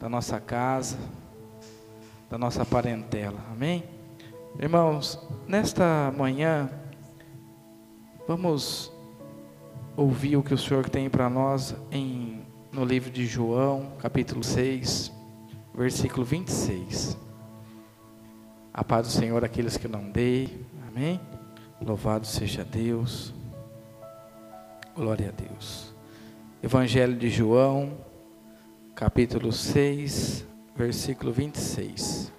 da nossa casa, da nossa parentela. Amém? Irmãos, nesta manhã, vamos ouvir o que o Senhor tem para nós em, no livro de João, capítulo 6, versículo 26. A paz do Senhor aqueles que não dei. Amém? Louvado seja Deus. Glória a Deus. Evangelho de João, capítulo 6, versículo 26.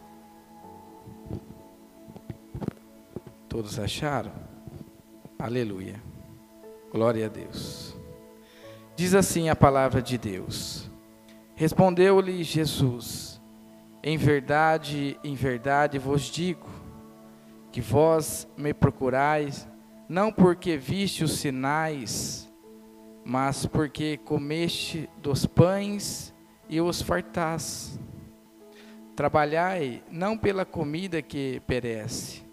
Todos acharam? Aleluia. Glória a Deus. Diz assim a palavra de Deus. Respondeu-lhe Jesus: Em verdade, em verdade vos digo, que vós me procurais, não porque viste os sinais, mas porque comeste dos pães e os fartás. Trabalhai não pela comida que perece,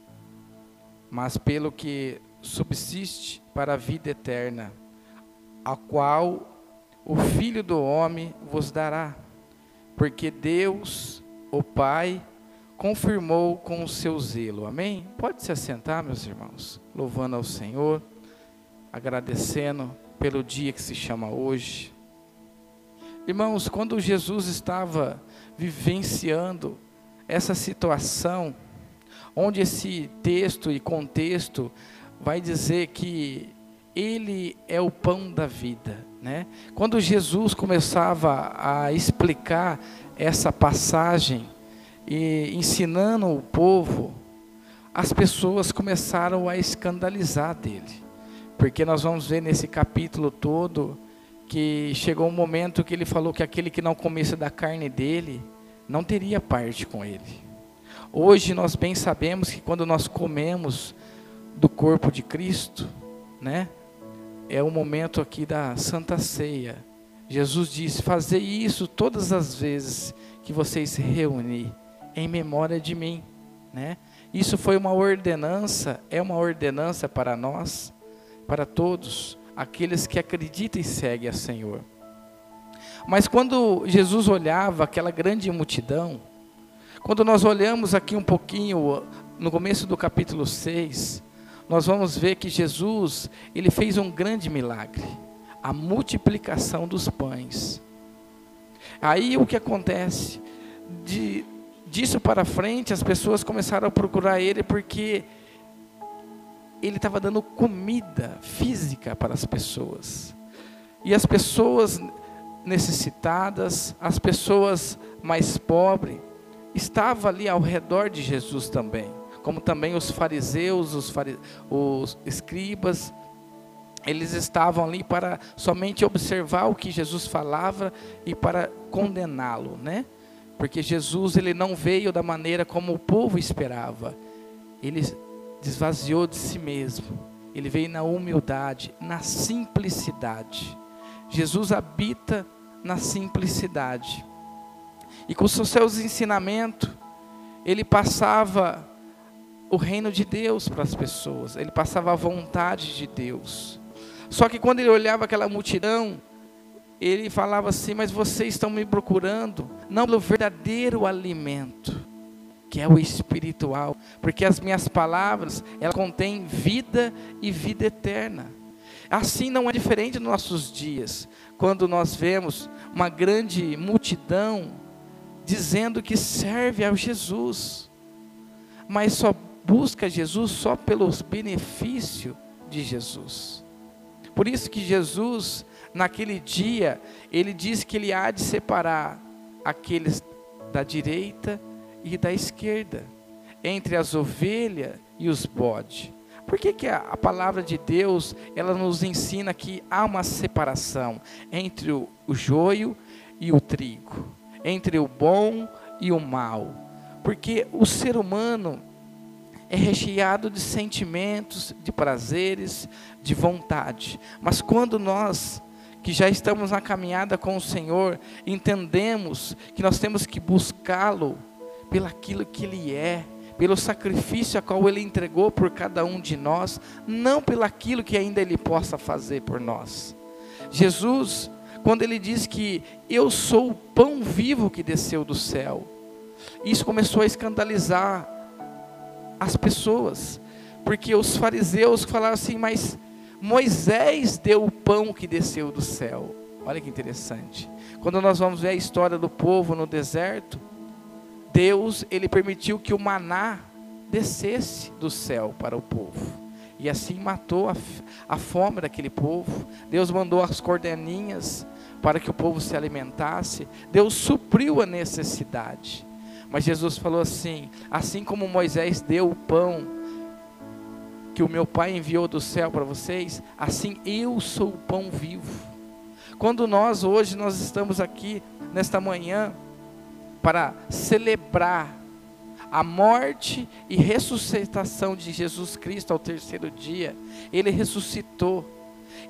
mas pelo que subsiste para a vida eterna, a qual o Filho do Homem vos dará, porque Deus, o Pai, confirmou com o seu zelo. Amém? Pode se assentar, meus irmãos, louvando ao Senhor, agradecendo pelo dia que se chama hoje. Irmãos, quando Jesus estava vivenciando essa situação, onde esse texto e contexto vai dizer que ele é o pão da vida, né? Quando Jesus começava a explicar essa passagem e ensinando o povo, as pessoas começaram a escandalizar dele. Porque nós vamos ver nesse capítulo todo que chegou um momento que ele falou que aquele que não comesse da carne dele não teria parte com ele. Hoje nós bem sabemos que quando nós comemos do corpo de Cristo, né? É o momento aqui da Santa Ceia. Jesus disse: "Fazei isso todas as vezes que vocês se reunirem em memória de mim", né? Isso foi uma ordenança, é uma ordenança para nós para todos aqueles que acreditam e seguem a Senhor. Mas quando Jesus olhava aquela grande multidão, quando nós olhamos aqui um pouquinho no começo do capítulo 6, nós vamos ver que Jesus, ele fez um grande milagre, a multiplicação dos pães. Aí o que acontece? De, disso para frente, as pessoas começaram a procurar ele porque ele estava dando comida física para as pessoas. E as pessoas necessitadas, as pessoas mais pobres, estavam ali ao redor de Jesus também. Como também os fariseus, os, fari os escribas, eles estavam ali para somente observar o que Jesus falava e para condená-lo, né? Porque Jesus ele não veio da maneira como o povo esperava. Ele desvaziou de si mesmo. Ele veio na humildade, na simplicidade. Jesus habita na simplicidade. E com os seus ensinamentos, ele passava o reino de Deus para as pessoas, ele passava a vontade de Deus. Só que quando ele olhava aquela multidão, ele falava assim: Mas vocês estão me procurando, não pelo verdadeiro alimento, que é o espiritual, porque as minhas palavras, ela contêm vida e vida eterna. Assim não é diferente nos nossos dias, quando nós vemos uma grande multidão dizendo que serve a Jesus, mas só busca Jesus só pelos benefícios de Jesus. Por isso que Jesus, naquele dia, ele diz que ele há de separar aqueles da direita e da esquerda, entre as ovelhas e os bodes. Por que, que a, a, palavra de Deus ela nos ensina que há uma separação entre o, o joio e o trigo, entre o bom e o mal? Porque o ser humano é recheado de sentimentos, de prazeres, de vontade. Mas quando nós que já estamos na caminhada com o Senhor, entendemos que nós temos que buscá-lo pelaquilo que Ele é, pelo sacrifício a qual Ele entregou por cada um de nós, não pelaquilo que ainda Ele possa fazer por nós. Jesus, quando ele diz que eu sou o pão vivo que desceu do céu. Isso começou a escandalizar as pessoas, porque os fariseus falaram assim, mas Moisés deu o pão que desceu do céu. Olha que interessante. Quando nós vamos ver a história do povo no deserto, Deus, ele permitiu que o maná descesse do céu para o povo. E assim matou a, a fome daquele povo. Deus mandou as cordelinhas para que o povo se alimentasse. Deus supriu a necessidade. Mas Jesus falou assim: assim como Moisés deu o pão que o meu Pai enviou do céu para vocês, assim eu sou o pão vivo. Quando nós hoje nós estamos aqui nesta manhã para celebrar a morte e ressuscitação de Jesus Cristo ao terceiro dia, ele ressuscitou.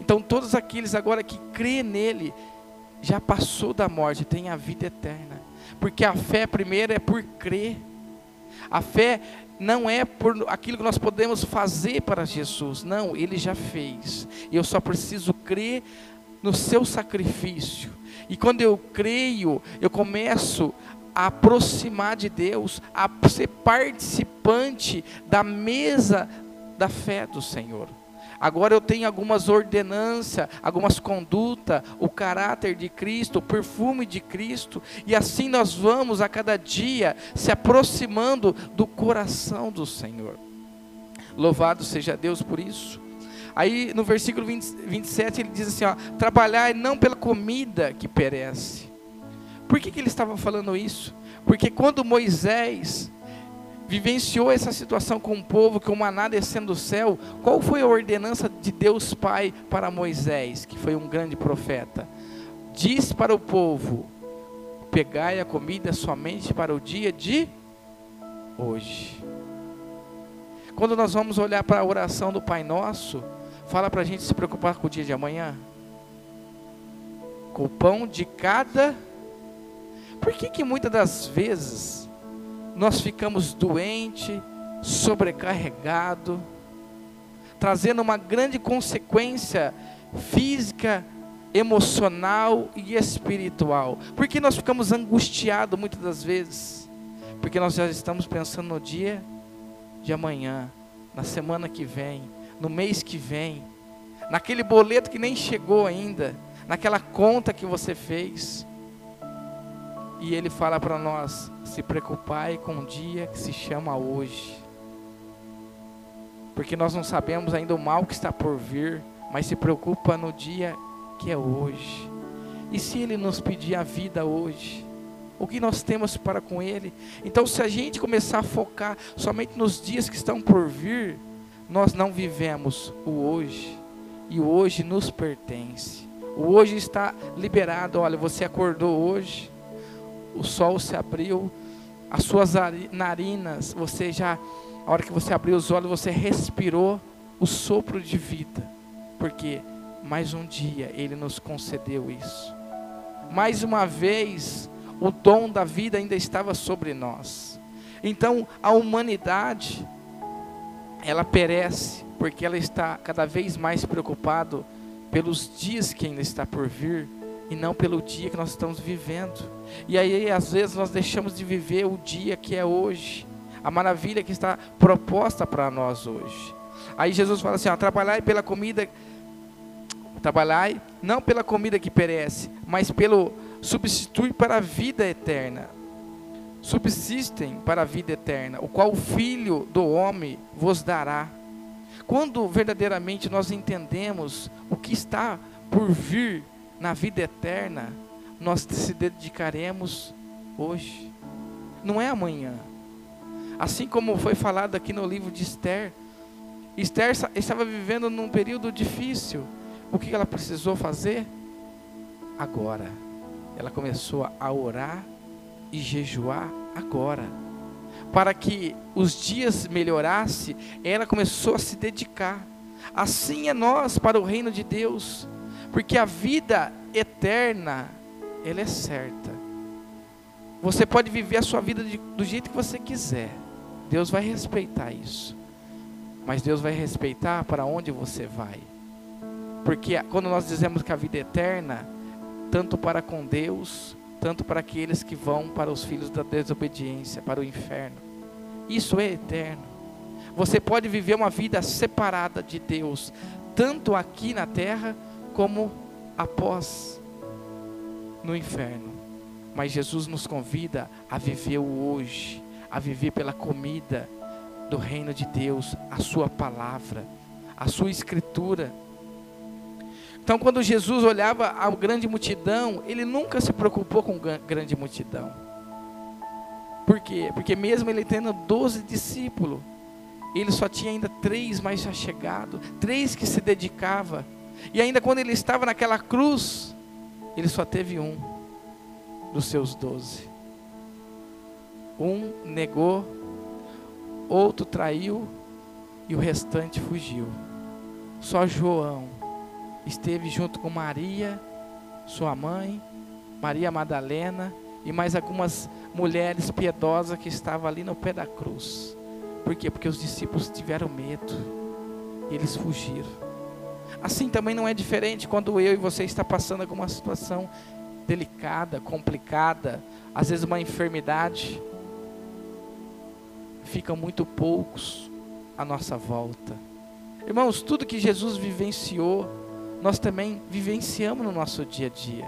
Então todos aqueles agora que crê nele já passou da morte, tem a vida eterna. Porque a fé primeiro é por crer. A fé não é por aquilo que nós podemos fazer para Jesus. Não, ele já fez. Eu só preciso crer no seu sacrifício. E quando eu creio, eu começo a aproximar de Deus, a ser participante da mesa da fé do Senhor. Agora eu tenho algumas ordenanças, algumas condutas, o caráter de Cristo, o perfume de Cristo, e assim nós vamos a cada dia se aproximando do coração do Senhor. Louvado seja Deus por isso. Aí no versículo 20, 27 ele diz assim: ó, trabalhar não pela comida que perece, por que, que ele estava falando isso? Porque quando Moisés vivenciou essa situação com o povo, com o maná descendo do céu, qual foi a ordenança de Deus Pai para Moisés, que foi um grande profeta? Diz para o povo: pegai a comida somente para o dia de hoje. Quando nós vamos olhar para a oração do Pai Nosso, fala para a gente se preocupar com o dia de amanhã, com o pão de cada por que, que muitas das vezes nós ficamos doentes, sobrecarregados, trazendo uma grande consequência física, emocional e espiritual? Por que nós ficamos angustiados muitas das vezes? Porque nós já estamos pensando no dia de amanhã, na semana que vem, no mês que vem, naquele boleto que nem chegou ainda, naquela conta que você fez. E ele fala para nós: se preocupai com o dia que se chama hoje. Porque nós não sabemos ainda o mal que está por vir, mas se preocupa no dia que é hoje. E se ele nos pedir a vida hoje? O que nós temos para com ele? Então, se a gente começar a focar somente nos dias que estão por vir, nós não vivemos o hoje. E o hoje nos pertence. O hoje está liberado. Olha, você acordou hoje o sol se abriu, as suas narinas, você já, a hora que você abriu os olhos, você respirou o sopro de vida, porque mais um dia Ele nos concedeu isso. Mais uma vez, o dom da vida ainda estava sobre nós. Então, a humanidade, ela perece, porque ela está cada vez mais preocupado pelos dias que ainda está por vir e não pelo dia que nós estamos vivendo. E aí, às vezes, nós deixamos de viver o dia que é hoje, a maravilha que está proposta para nós hoje. Aí Jesus fala assim: ó, trabalhai pela comida, trabalhai não pela comida que perece, mas pelo substitui para a vida eterna. Subsistem para a vida eterna, o qual o Filho do homem vos dará. Quando verdadeiramente nós entendemos o que está por vir na vida eterna, nós se dedicaremos hoje, não é amanhã. Assim como foi falado aqui no livro de Esther, Esther estava vivendo num período difícil. O que ela precisou fazer? Agora. Ela começou a orar e jejuar agora. Para que os dias melhorassem, ela começou a se dedicar. Assim é nós para o reino de Deus. Porque a vida eterna, ela é certa. Você pode viver a sua vida de, do jeito que você quiser. Deus vai respeitar isso. Mas Deus vai respeitar para onde você vai. Porque quando nós dizemos que a vida é eterna, tanto para com Deus, tanto para aqueles que vão para os filhos da desobediência, para o inferno. Isso é eterno. Você pode viver uma vida separada de Deus, tanto aqui na terra como após no inferno. Mas Jesus nos convida a viver o hoje, a viver pela comida do reino de Deus, a sua palavra, a sua escritura. Então, quando Jesus olhava a grande multidão, ele nunca se preocupou com grande multidão. Por quê? Porque mesmo ele tendo doze discípulos, ele só tinha ainda três mais chegados, três que se dedicava. E ainda quando ele estava naquela cruz, ele só teve um dos seus doze. Um negou, outro traiu e o restante fugiu. Só João esteve junto com Maria, sua mãe, Maria Madalena e mais algumas mulheres piedosas que estavam ali no pé da cruz. Por quê? Porque os discípulos tiveram medo e eles fugiram. Assim também não é diferente quando eu e você está passando alguma situação delicada, complicada, às vezes uma enfermidade. Ficam muito poucos à nossa volta. Irmãos, tudo que Jesus vivenciou, nós também vivenciamos no nosso dia a dia.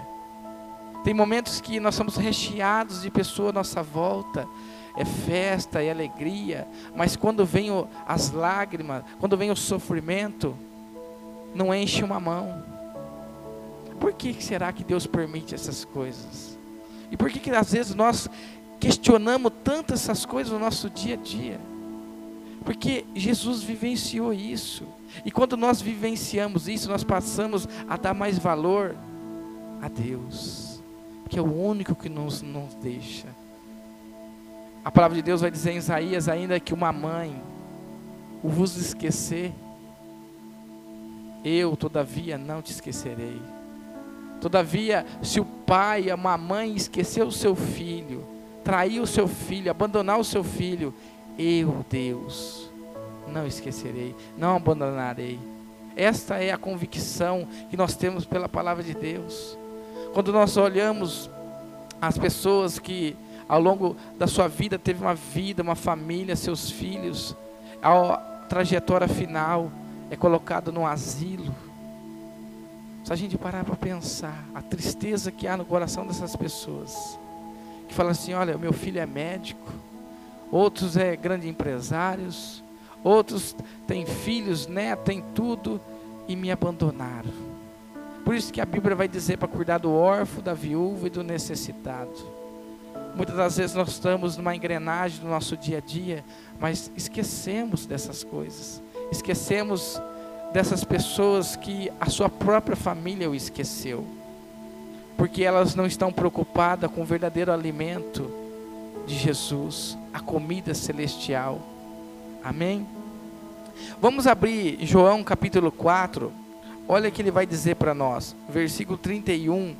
Tem momentos que nós somos recheados de pessoas à nossa volta, é festa, é alegria, mas quando vem as lágrimas, quando vem o sofrimento, não enche uma mão. Por que será que Deus permite essas coisas? E por que, que às vezes nós questionamos tanto essas coisas no nosso dia a dia? Porque Jesus vivenciou isso. E quando nós vivenciamos isso, nós passamos a dar mais valor a Deus, que é o único que nos, nos deixa. A palavra de Deus vai dizer em Isaías ainda que uma mãe o vos esquecer, eu todavia não te esquecerei. Todavia, se o pai, a mamãe esquecer o seu filho, trair o seu filho, abandonar o seu filho, eu, Deus, não esquecerei, não abandonarei. Esta é a convicção que nós temos pela palavra de Deus. Quando nós olhamos as pessoas que ao longo da sua vida teve uma vida, uma família, seus filhos, a trajetória final é colocado no asilo. Se a gente parar para pensar a tristeza que há no coração dessas pessoas, que falam assim: olha, meu filho é médico, outros é grandes empresários, outros têm filhos, netos, têm tudo e me abandonaram. Por isso que a Bíblia vai dizer para cuidar do órfão, da viúva e do necessitado. Muitas das vezes nós estamos numa engrenagem do nosso dia a dia, mas esquecemos dessas coisas. Esquecemos dessas pessoas que a sua própria família o esqueceu. Porque elas não estão preocupadas com o verdadeiro alimento de Jesus, a comida celestial. Amém? Vamos abrir João capítulo 4. Olha o que ele vai dizer para nós, versículo 31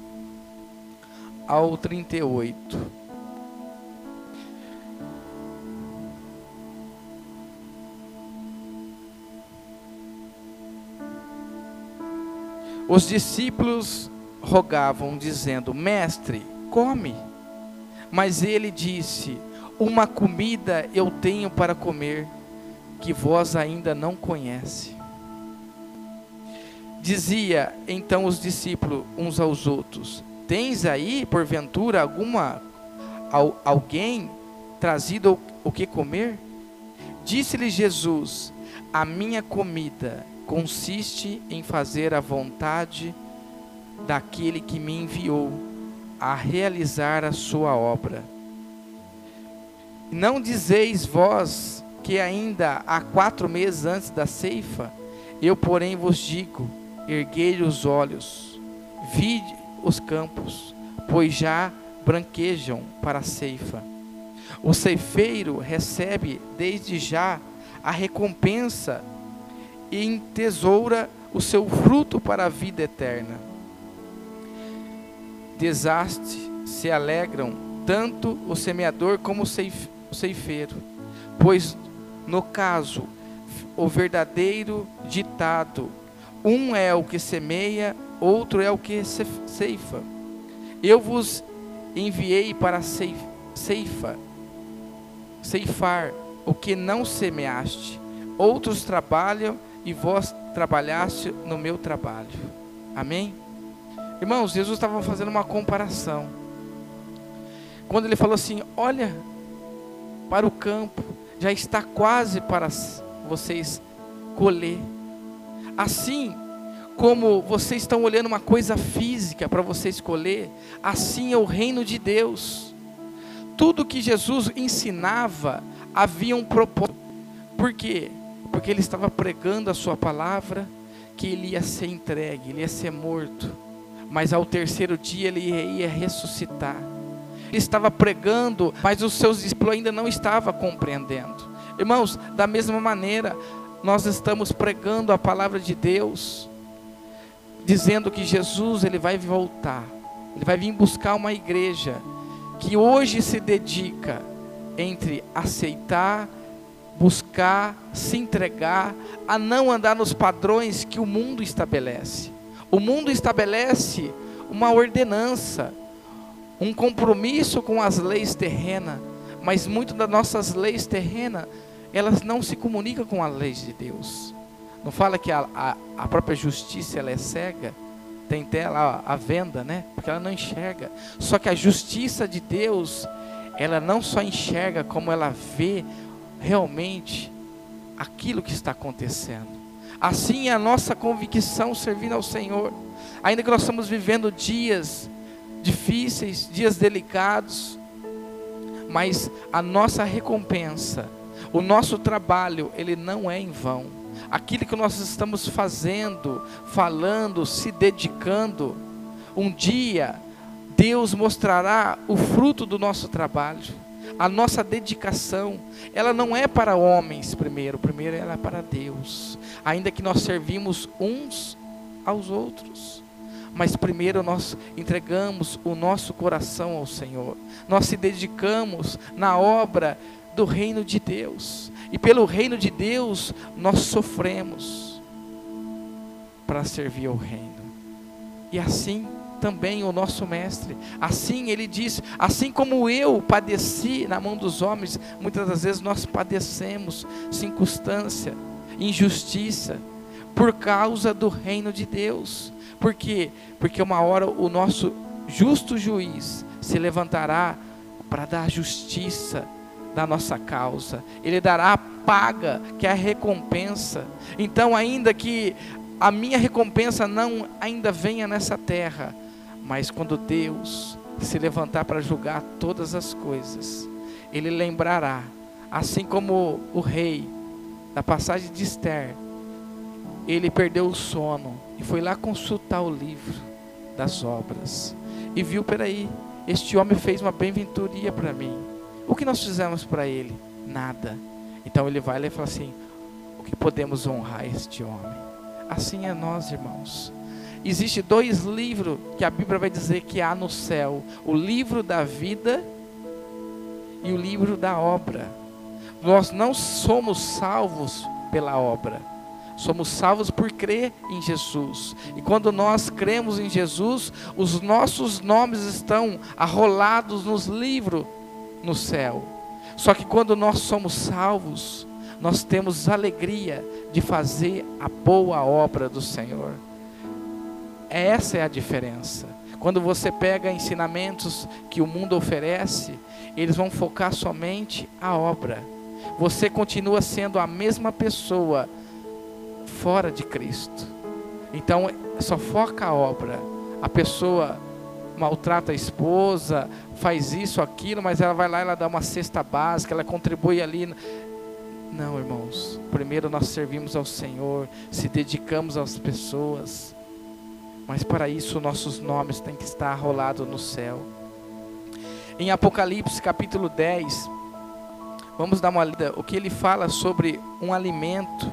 ao 38. Os discípulos rogavam, dizendo: Mestre, come. Mas ele disse: Uma comida eu tenho para comer, que vós ainda não conhece. Dizia então os discípulos uns aos outros: Tens aí, porventura, alguma alguém trazido o que comer? Disse-lhe Jesus: A minha comida consiste em fazer a vontade daquele que me enviou a realizar a sua obra. Não dizeis vós que ainda há quatro meses antes da ceifa, eu, porém, vos digo: erguei os olhos, vide os campos, pois já branquejam para a ceifa. O ceifeiro recebe desde já a recompensa e entesoura o seu fruto para a vida eterna. Desastre se alegram tanto o semeador como o ceifeiro, pois no caso o verdadeiro ditado, um é o que semeia, outro é o que ceifa. Eu vos enviei para ceifa, ceifar o que não semeaste. Outros trabalham e vós trabalhaste no meu trabalho. Amém? Irmãos, Jesus estava fazendo uma comparação. Quando ele falou assim: Olha para o campo, já está quase para vocês colher. Assim como vocês estão olhando uma coisa física para vocês colher, assim é o reino de Deus. Tudo que Jesus ensinava havia um propósito. Por quê? Porque ele estava pregando a sua palavra, que ele ia ser entregue, ele ia ser morto, mas ao terceiro dia ele ia ressuscitar. Ele estava pregando, mas os seus discípulos ainda não estavam compreendendo. Irmãos, da mesma maneira, nós estamos pregando a palavra de Deus, dizendo que Jesus ele vai voltar, ele vai vir buscar uma igreja que hoje se dedica entre aceitar, se entregar, a não andar nos padrões que o mundo estabelece. O mundo estabelece uma ordenança, um compromisso com as leis terrenas, mas muito das nossas leis terrenas, elas não se comunicam com as leis de Deus. Não fala que a, a, a própria justiça ela é cega, tem tela a venda, né? Porque ela não enxerga. Só que a justiça de Deus, ela não só enxerga, como ela vê realmente aquilo que está acontecendo. Assim é a nossa convicção servindo ao Senhor. Ainda que nós estamos vivendo dias difíceis, dias delicados, mas a nossa recompensa, o nosso trabalho, ele não é em vão. Aquilo que nós estamos fazendo, falando, se dedicando, um dia Deus mostrará o fruto do nosso trabalho. A nossa dedicação, ela não é para homens primeiro, primeiro ela é para Deus. Ainda que nós servimos uns aos outros. Mas primeiro nós entregamos o nosso coração ao Senhor. Nós se dedicamos na obra do reino de Deus. E pelo reino de Deus nós sofremos para servir ao reino. E assim também o nosso mestre. Assim ele diz: assim como eu padeci na mão dos homens, muitas das vezes nós padecemos circunstância, injustiça, por causa do reino de Deus. Por quê? Porque uma hora o nosso justo juiz se levantará para dar justiça da nossa causa. Ele dará a paga, que é a recompensa. Então, ainda que a minha recompensa não ainda venha nessa terra, mas quando Deus se levantar para julgar todas as coisas, Ele lembrará, assim como o rei, da passagem de Esther, ele perdeu o sono e foi lá consultar o livro das obras e viu, peraí, este homem fez uma bem-venturia para mim. O que nós fizemos para ele? Nada. Então ele vai lá e fala assim: o que podemos honrar este homem? Assim é nós, irmãos. Existe dois livros que a Bíblia vai dizer que há no céu: o livro da vida e o livro da obra. Nós não somos salvos pela obra. Somos salvos por crer em Jesus. E quando nós cremos em Jesus, os nossos nomes estão arrolados nos livros no céu. Só que quando nós somos salvos, nós temos alegria de fazer a boa obra do Senhor. Essa é a diferença. Quando você pega ensinamentos que o mundo oferece, eles vão focar somente a obra. Você continua sendo a mesma pessoa fora de Cristo. Então, só foca a obra. A pessoa maltrata a esposa, faz isso, aquilo, mas ela vai lá, ela dá uma cesta básica, ela contribui ali. Não, irmãos. Primeiro nós servimos ao Senhor, se dedicamos às pessoas. Mas para isso nossos nomes têm que estar rolados no céu. Em Apocalipse capítulo 10, vamos dar uma lida, o que ele fala sobre um alimento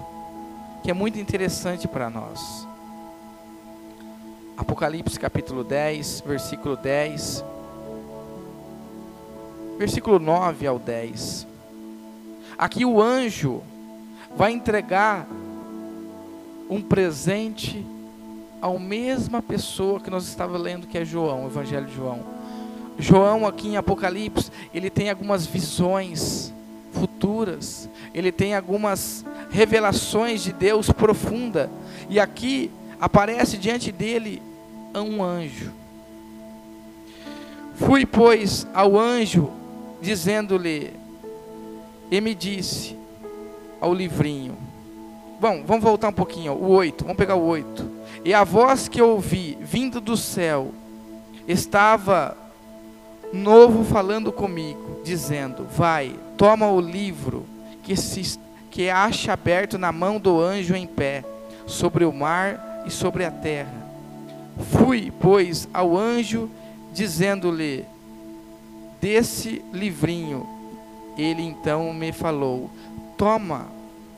que é muito interessante para nós. Apocalipse capítulo 10, versículo 10. Versículo 9 ao 10. Aqui o anjo vai entregar um presente a mesma pessoa que nós estávamos lendo, que é João, o Evangelho de João. João, aqui em Apocalipse, ele tem algumas visões futuras, ele tem algumas revelações de Deus profunda, e aqui aparece diante dele um anjo. Fui, pois, ao anjo, dizendo-lhe, e me disse ao livrinho. Bom, vamos voltar um pouquinho, o 8, vamos pegar o 8. E a voz que ouvi, vindo do céu, estava novo falando comigo, dizendo: Vai, toma o livro que se que acha aberto na mão do anjo em pé, sobre o mar e sobre a terra. Fui, pois, ao anjo, dizendo-lhe: Desse livrinho. Ele então me falou: Toma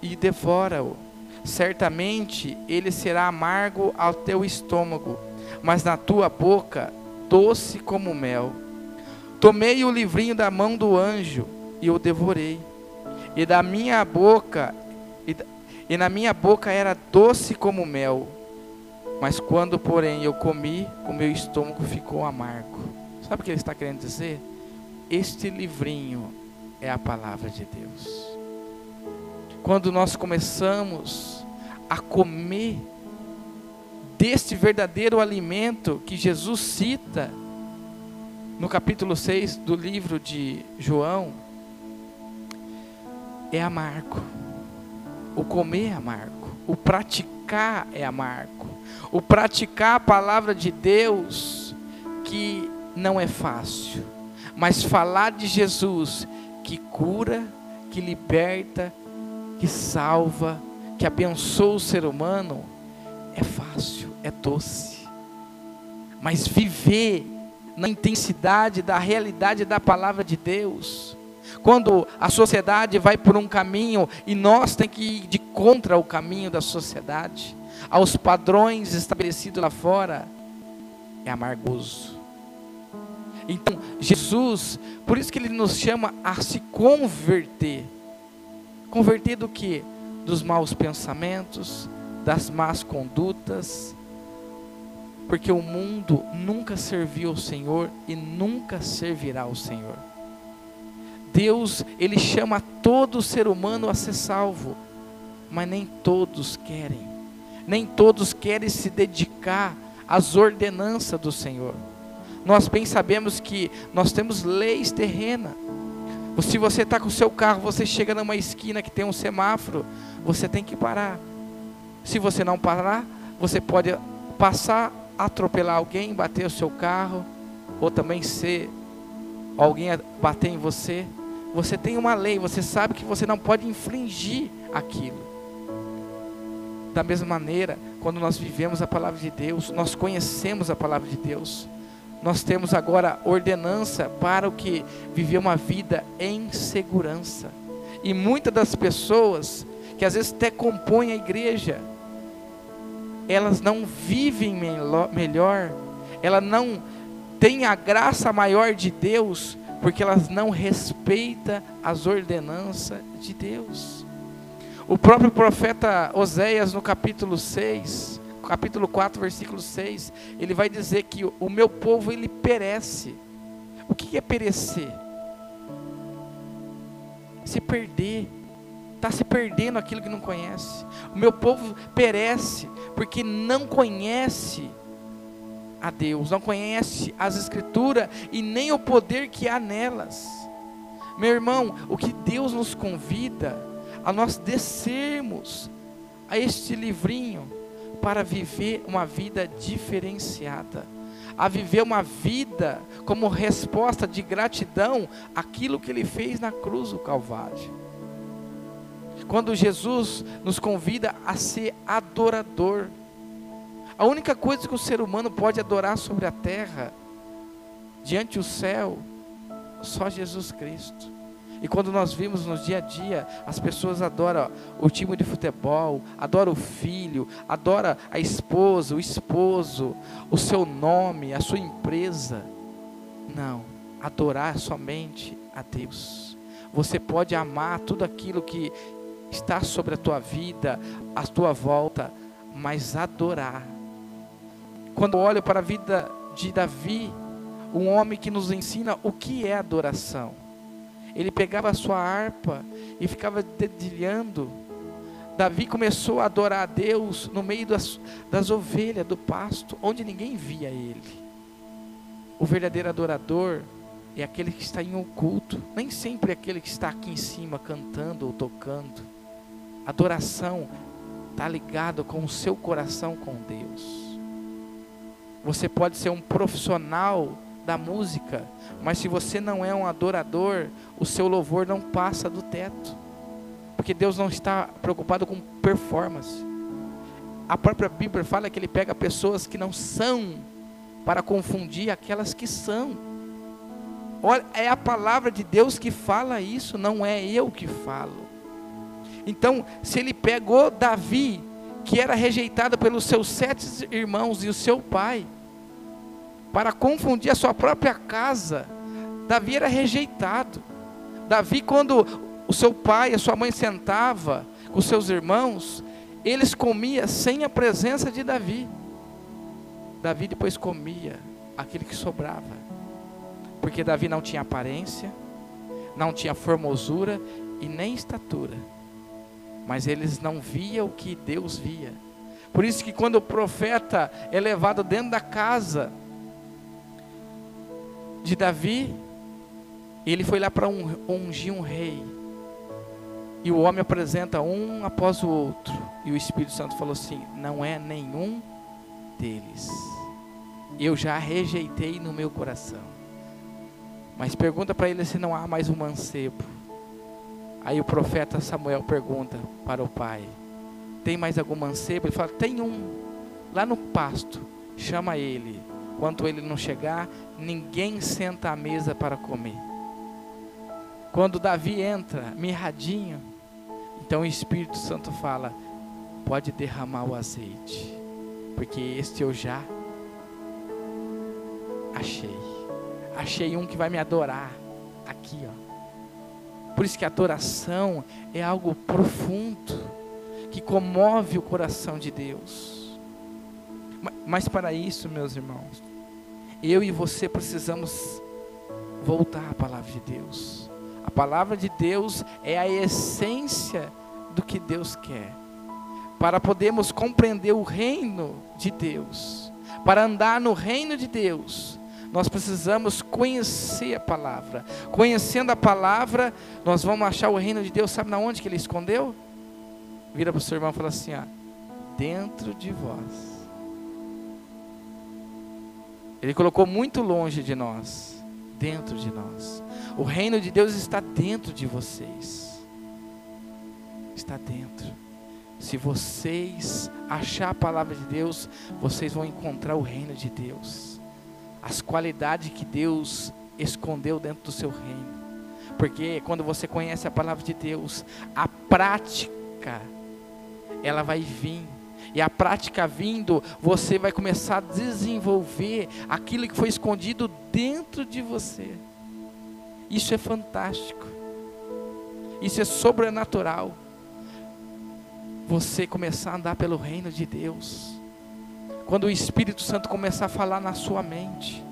e devora-o. Certamente ele será amargo ao teu estômago, mas na tua boca doce como mel. Tomei o livrinho da mão do anjo e o devorei. E da minha boca e, e na minha boca era doce como mel. Mas quando, porém, eu comi, o meu estômago ficou amargo. Sabe o que ele está querendo dizer? Este livrinho é a palavra de Deus. Quando nós começamos a comer deste verdadeiro alimento que Jesus cita no capítulo 6 do livro de João, é amargo. O comer é amargo. O praticar é amargo. O praticar a palavra de Deus, que não é fácil. Mas falar de Jesus, que cura, que liberta, que salva, que abençoa o ser humano, é fácil, é doce. Mas viver na intensidade da realidade da palavra de Deus. Quando a sociedade vai por um caminho e nós temos que ir de contra o caminho da sociedade, aos padrões estabelecidos lá fora, é amargoso. Então, Jesus, por isso que ele nos chama a se converter. Converter do que? Dos maus pensamentos, das más condutas, porque o mundo nunca serviu ao Senhor e nunca servirá ao Senhor. Deus, Ele chama todo ser humano a ser salvo, mas nem todos querem, nem todos querem se dedicar às ordenanças do Senhor. Nós bem sabemos que nós temos leis terrenas. Se você está com o seu carro, você chega numa esquina que tem um semáforo, você tem que parar. Se você não parar, você pode passar atropelar alguém, bater o seu carro, ou também ser alguém bater em você. Você tem uma lei, você sabe que você não pode infringir aquilo. Da mesma maneira, quando nós vivemos a palavra de Deus, nós conhecemos a palavra de Deus. Nós temos agora ordenança para o que viver uma vida em segurança. E muitas das pessoas que às vezes até compõem a igreja, elas não vivem melhor, ela não tem a graça maior de Deus, porque elas não respeitam as ordenanças de Deus. O próprio profeta Oséias, no capítulo 6, capítulo 4, versículo 6, ele vai dizer que o meu povo ele perece. O que é perecer? Se perder, está se perdendo aquilo que não conhece. O meu povo perece porque não conhece a Deus, não conhece as Escrituras e nem o poder que há nelas. Meu irmão, o que Deus nos convida a nós descermos a este livrinho para viver uma vida diferenciada, a viver uma vida como resposta de gratidão àquilo que Ele fez na cruz do Calvário quando Jesus nos convida a ser adorador. A única coisa que o ser humano pode adorar sobre a terra, diante do céu, só Jesus Cristo. E quando nós vimos no dia a dia, as pessoas adoram o time de futebol, adoram o filho, adoram a esposa, o esposo, o seu nome, a sua empresa. Não, adorar somente a Deus. Você pode amar tudo aquilo que está sobre a tua vida, a tua volta, mas adorar quando olho para a vida de Davi, um homem que nos ensina o que é adoração. Ele pegava a sua harpa e ficava dedilhando. Davi começou a adorar a Deus no meio das, das ovelhas, do pasto, onde ninguém via ele. O verdadeiro adorador é aquele que está em oculto, nem sempre é aquele que está aqui em cima cantando ou tocando. Adoração está ligado com o seu coração com Deus. Você pode ser um profissional da música, mas se você não é um adorador, o seu louvor não passa do teto. Porque Deus não está preocupado com performance. A própria Bíblia fala que ele pega pessoas que não são para confundir aquelas que são. Olha, é a palavra de Deus que fala isso, não é eu que falo. Então, se ele pegou Davi, que era rejeitado pelos seus sete irmãos e o seu pai, para confundir a sua própria casa, Davi era rejeitado. Davi, quando o seu pai e a sua mãe sentava com seus irmãos, eles comiam sem a presença de Davi. Davi depois comia aquele que sobrava, porque Davi não tinha aparência, não tinha formosura e nem estatura, mas eles não viam o que Deus via. Por isso que quando o profeta é levado dentro da casa de Davi, ele foi lá para ungir um rei. E o homem apresenta um após o outro. E o Espírito Santo falou assim: Não é nenhum deles. Eu já rejeitei no meu coração. Mas pergunta para ele se não há mais um mancebo. Aí o profeta Samuel pergunta para o pai: Tem mais algum mancebo? Ele fala: Tem um, lá no pasto. Chama ele. Quando ele não chegar, ninguém senta à mesa para comer. Quando Davi entra, mirradinho, então o Espírito Santo fala: pode derramar o azeite, porque este eu já achei. Achei um que vai me adorar aqui, ó. Por isso que a adoração é algo profundo, que comove o coração de Deus. Mas para isso, meus irmãos, eu e você precisamos voltar à palavra de Deus. A palavra de Deus é a essência do que Deus quer. Para podermos compreender o reino de Deus, para andar no reino de Deus, nós precisamos conhecer a palavra. Conhecendo a palavra, nós vamos achar o reino de Deus. Sabe na onde que ele escondeu? Vira para o seu irmão e fala assim: ó, dentro de vós. Ele colocou muito longe de nós, dentro de nós. O reino de Deus está dentro de vocês. Está dentro. Se vocês achar a palavra de Deus, vocês vão encontrar o reino de Deus. As qualidades que Deus escondeu dentro do seu reino. Porque quando você conhece a palavra de Deus, a prática ela vai vir e a prática vindo, você vai começar a desenvolver aquilo que foi escondido dentro de você. Isso é fantástico. Isso é sobrenatural. Você começar a andar pelo reino de Deus. Quando o Espírito Santo começar a falar na sua mente.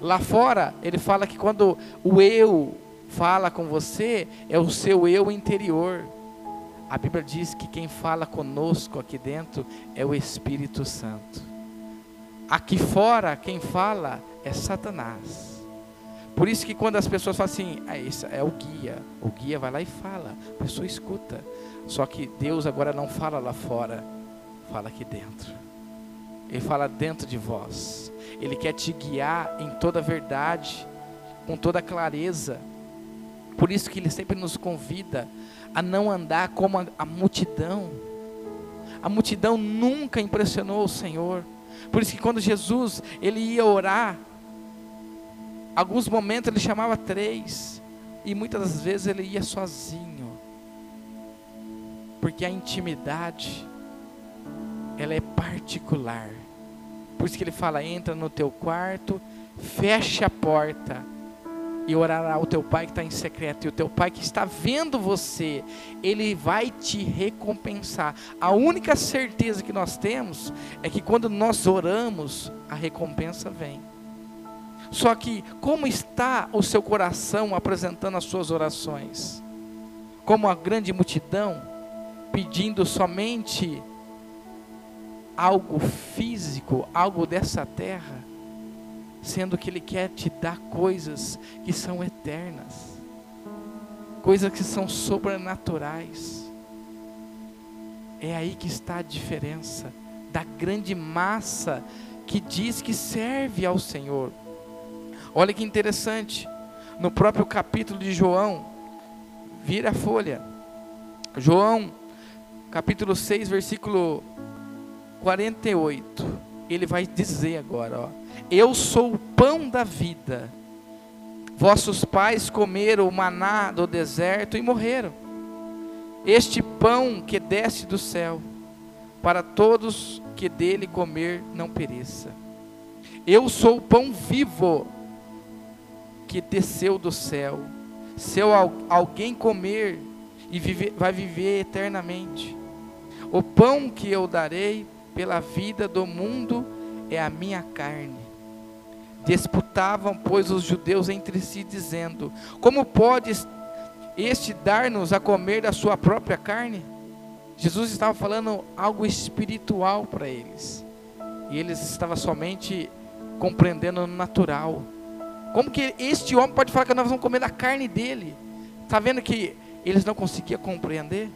Lá fora, ele fala que quando o eu fala com você, é o seu eu interior. A Bíblia diz que quem fala conosco aqui dentro é o Espírito Santo. Aqui fora, quem fala é Satanás. Por isso que quando as pessoas falam assim, ah, esse é o guia, o guia vai lá e fala, a pessoa escuta. Só que Deus agora não fala lá fora, fala aqui dentro. Ele fala dentro de vós. Ele quer te guiar em toda a verdade, com toda a clareza. Por isso que ele sempre nos convida a não andar como a, a multidão. A multidão nunca impressionou o Senhor. Por isso que quando Jesus ele ia orar, alguns momentos ele chamava três e muitas das vezes ele ia sozinho. Porque a intimidade ela é particular. Por isso que ele fala: entra no teu quarto, fecha a porta e orará ao teu pai que está em secreto, e o teu pai que está vendo você, ele vai te recompensar. A única certeza que nós temos é que quando nós oramos, a recompensa vem. Só que, como está o seu coração apresentando as suas orações? Como a grande multidão, pedindo somente algo físico, algo dessa terra? Sendo que Ele quer te dar coisas que são eternas, coisas que são sobrenaturais. É aí que está a diferença da grande massa que diz que serve ao Senhor. Olha que interessante, no próprio capítulo de João, vira a folha. João, capítulo 6, versículo 48. Ele vai dizer agora, ó eu sou o pão da vida. Vossos pais comeram o maná do deserto e morreram. Este pão que desce do céu, para todos que dele comer não pereça. Eu sou o pão vivo que desceu do céu. Se alguém comer e viver, vai viver eternamente. O pão que eu darei pela vida do mundo é a minha carne Disputavam, pois, os judeus entre si, dizendo: Como pode este dar-nos a comer da sua própria carne? Jesus estava falando algo espiritual para eles. E eles estavam somente compreendendo no natural. Como que este homem pode falar que nós vamos comer da carne dele? Está vendo que eles não conseguiam compreender?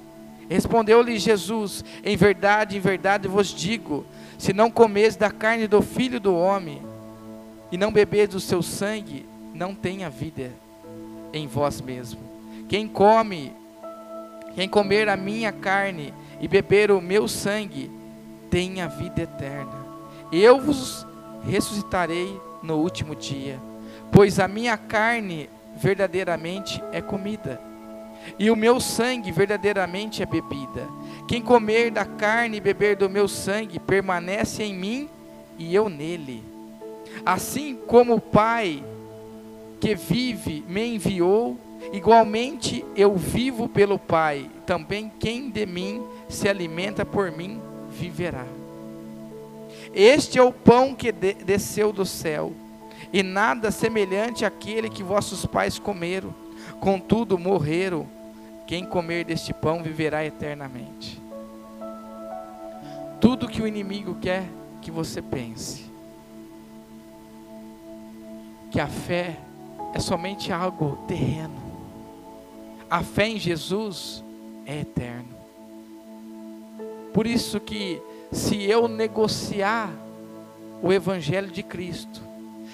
Respondeu-lhe Jesus: Em verdade, em verdade vos digo: se não comeis da carne do filho do homem e não beber do seu sangue, não tenha vida em vós mesmo. Quem come, quem comer a minha carne e beber o meu sangue, tem a vida eterna. Eu vos ressuscitarei no último dia, pois a minha carne verdadeiramente é comida, e o meu sangue verdadeiramente é bebida. Quem comer da carne e beber do meu sangue permanece em mim e eu nele. Assim como o Pai que vive me enviou, igualmente eu vivo pelo Pai. Também quem de mim se alimenta por mim viverá. Este é o pão que de desceu do céu, e nada semelhante àquele que vossos pais comeram, contudo morreram. Quem comer deste pão viverá eternamente. Tudo que o inimigo quer que você pense que a fé é somente algo terreno. A fé em Jesus é eterno. Por isso que se eu negociar o evangelho de Cristo,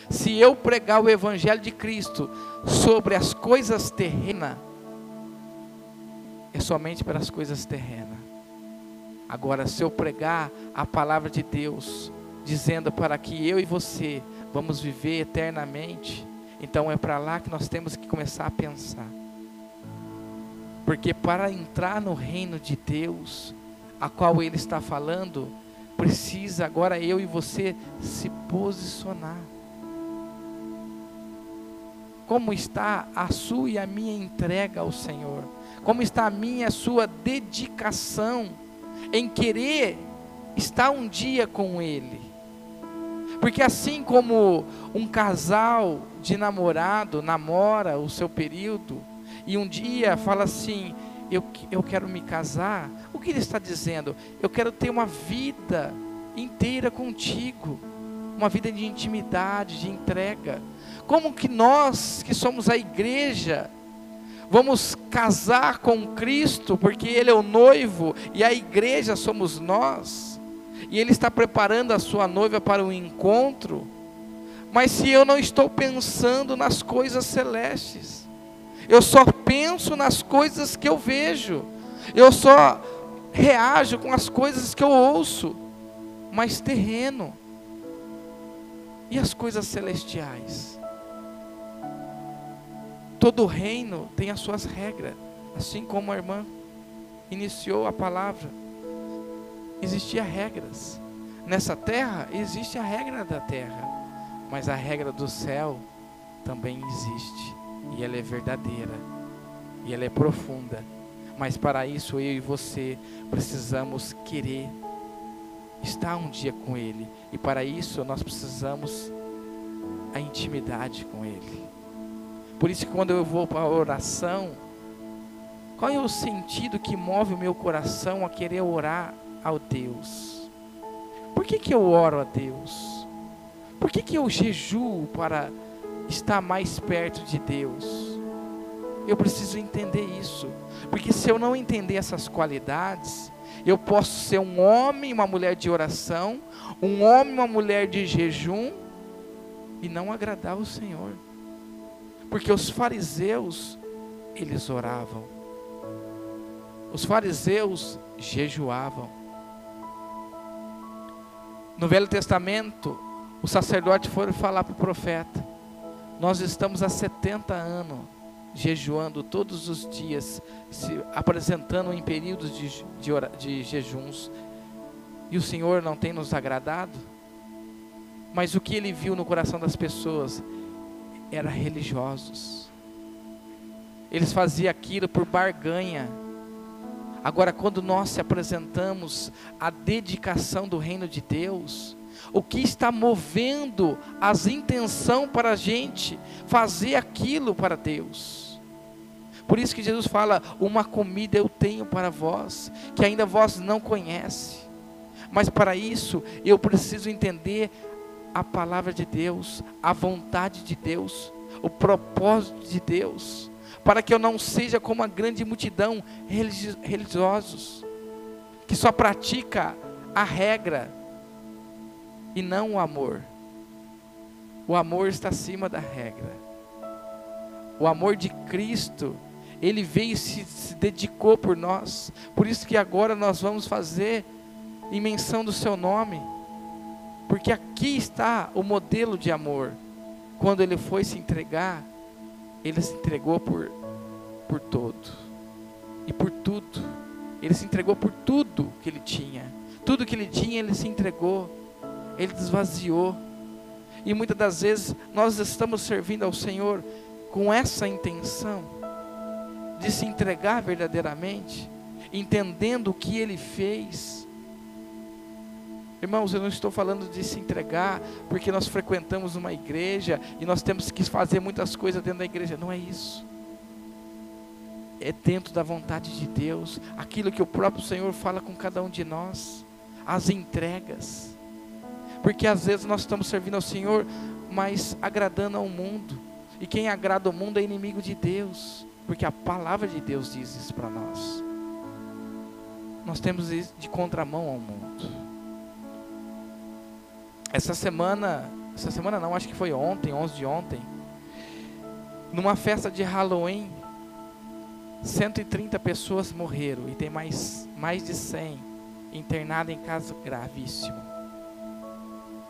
se eu pregar o evangelho de Cristo sobre as coisas terrenas, é somente para as coisas terrenas. Agora, se eu pregar a palavra de Deus, dizendo para que eu e você vamos viver eternamente, então é para lá que nós temos que começar a pensar. Porque para entrar no reino de Deus, a qual ele está falando, precisa agora eu e você se posicionar. Como está a sua e a minha entrega ao Senhor? Como está a minha e a sua dedicação em querer estar um dia com Ele? Porque assim como um casal de namorado namora o seu período e um dia fala assim: eu, eu quero me casar, o que ele está dizendo? Eu quero ter uma vida inteira contigo, uma vida de intimidade, de entrega. Como que nós, que somos a igreja, vamos casar com Cristo, porque Ele é o noivo e a igreja somos nós? e Ele está preparando a sua noiva para o encontro, mas se eu não estou pensando nas coisas celestes, eu só penso nas coisas que eu vejo, eu só reajo com as coisas que eu ouço, mas terreno, e as coisas celestiais? Todo reino tem as suas regras, assim como a irmã iniciou a palavra existia regras. Nessa terra existe a regra da terra, mas a regra do céu também existe. e ela é verdadeira, e ela é profunda. Mas para isso eu e você precisamos querer estar um dia com Ele, e para isso nós precisamos a intimidade com Ele. Por isso que quando eu vou para a oração, qual é o sentido que move o meu coração a querer orar ao Deus? Por que, que eu oro a Deus? Por que, que eu jejuo para estar mais perto de Deus? Eu preciso entender isso, porque se eu não entender essas qualidades, eu posso ser um homem, uma mulher de oração, um homem, uma mulher de jejum e não agradar o Senhor. Porque os fariseus, eles oravam. Os fariseus jejuavam. No Velho Testamento, o sacerdote foi falar para o profeta: Nós estamos há 70 anos jejuando todos os dias, se apresentando em períodos de, de, de jejuns, e o Senhor não tem nos agradado? Mas o que ele viu no coração das pessoas era religiosos. Eles faziam aquilo por barganha. Agora, quando nós se apresentamos à dedicação do reino de Deus, o que está movendo as intenções para a gente fazer aquilo para Deus? Por isso que Jesus fala: Uma comida eu tenho para vós, que ainda vós não conhece. Mas para isso eu preciso entender a palavra de Deus, a vontade de Deus, o propósito de Deus, para que eu não seja como a grande multidão religiosos que só pratica a regra e não o amor. O amor está acima da regra. O amor de Cristo, ele veio e se, se dedicou por nós. Por isso que agora nós vamos fazer em menção do seu nome porque aqui está o modelo de amor. Quando ele foi se entregar, ele se entregou por, por todo e por tudo. Ele se entregou por tudo que ele tinha. Tudo que ele tinha, ele se entregou. Ele desvaziou. E muitas das vezes nós estamos servindo ao Senhor com essa intenção de se entregar verdadeiramente, entendendo o que ele fez Irmãos, eu não estou falando de se entregar porque nós frequentamos uma igreja e nós temos que fazer muitas coisas dentro da igreja. Não é isso. É dentro da vontade de Deus, aquilo que o próprio Senhor fala com cada um de nós, as entregas. Porque às vezes nós estamos servindo ao Senhor, mas agradando ao mundo. E quem agrada ao mundo é inimigo de Deus, porque a palavra de Deus diz isso para nós. Nós temos de contramão ao mundo. Essa semana, essa semana não, acho que foi ontem, 11 de ontem, numa festa de Halloween, 130 pessoas morreram e tem mais, mais de 100 internadas em caso gravíssimo.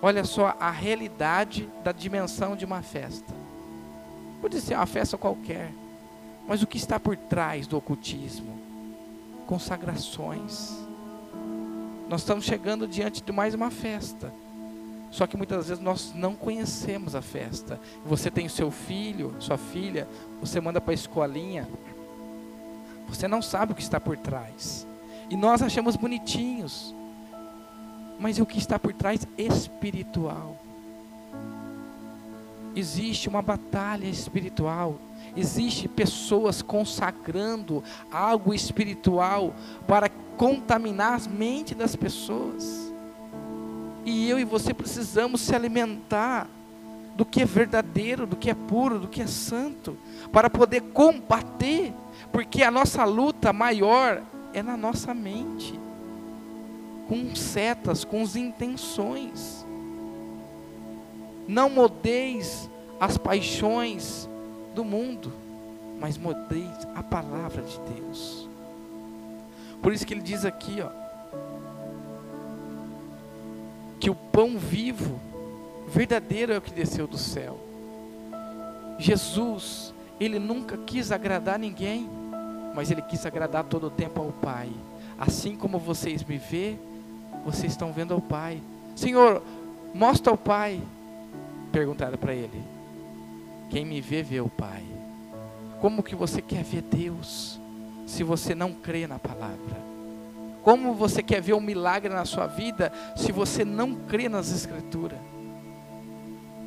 Olha só a realidade da dimensão de uma festa. Pode ser uma festa qualquer, mas o que está por trás do ocultismo? Consagrações. Nós estamos chegando diante de mais uma festa só que muitas vezes nós não conhecemos a festa. Você tem o seu filho, sua filha, você manda para a escolinha. Você não sabe o que está por trás. E nós achamos bonitinhos. Mas o que está por trás espiritual. Existe uma batalha espiritual. Existe pessoas consagrando algo espiritual para contaminar as mentes das pessoas. E eu e você precisamos se alimentar do que é verdadeiro, do que é puro, do que é santo, para poder combater, porque a nossa luta maior é na nossa mente, com setas, com as intenções. Não modeis as paixões do mundo, mas modeis a palavra de Deus. Por isso que ele diz aqui, ó, que o pão vivo, verdadeiro é o que desceu do céu. Jesus, ele nunca quis agradar ninguém, mas ele quis agradar todo o tempo ao Pai. Assim como vocês me vê, vocês estão vendo ao Pai. Senhor, mostra ao Pai. Perguntaram para ele: Quem me vê, vê o Pai. Como que você quer ver Deus se você não crê na palavra? Como você quer ver um milagre na sua vida se você não crê nas escrituras?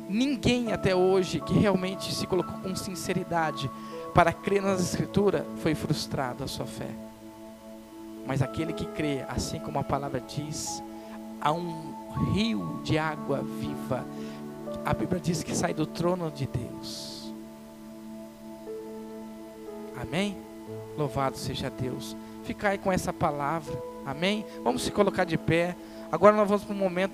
Ninguém até hoje que realmente se colocou com sinceridade para crer nas escrituras foi frustrado a sua fé. Mas aquele que crê, assim como a palavra diz, há um rio de água viva. A Bíblia diz que sai do trono de Deus. Amém? Louvado seja Deus. Ficar aí com essa palavra. Amém? Vamos se colocar de pé. Agora nós vamos para um momento